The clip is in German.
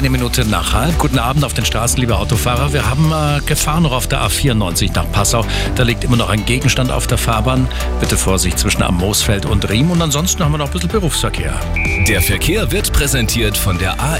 Eine Minute nach halb. Guten Abend auf den Straßen, liebe Autofahrer. Wir haben äh, Gefahr noch auf der A94 nach Passau. Da liegt immer noch ein Gegenstand auf der Fahrbahn. Bitte Vorsicht zwischen am Moosfeld und Riem. Und ansonsten haben wir noch ein bisschen Berufsverkehr. Der Verkehr wird präsentiert von der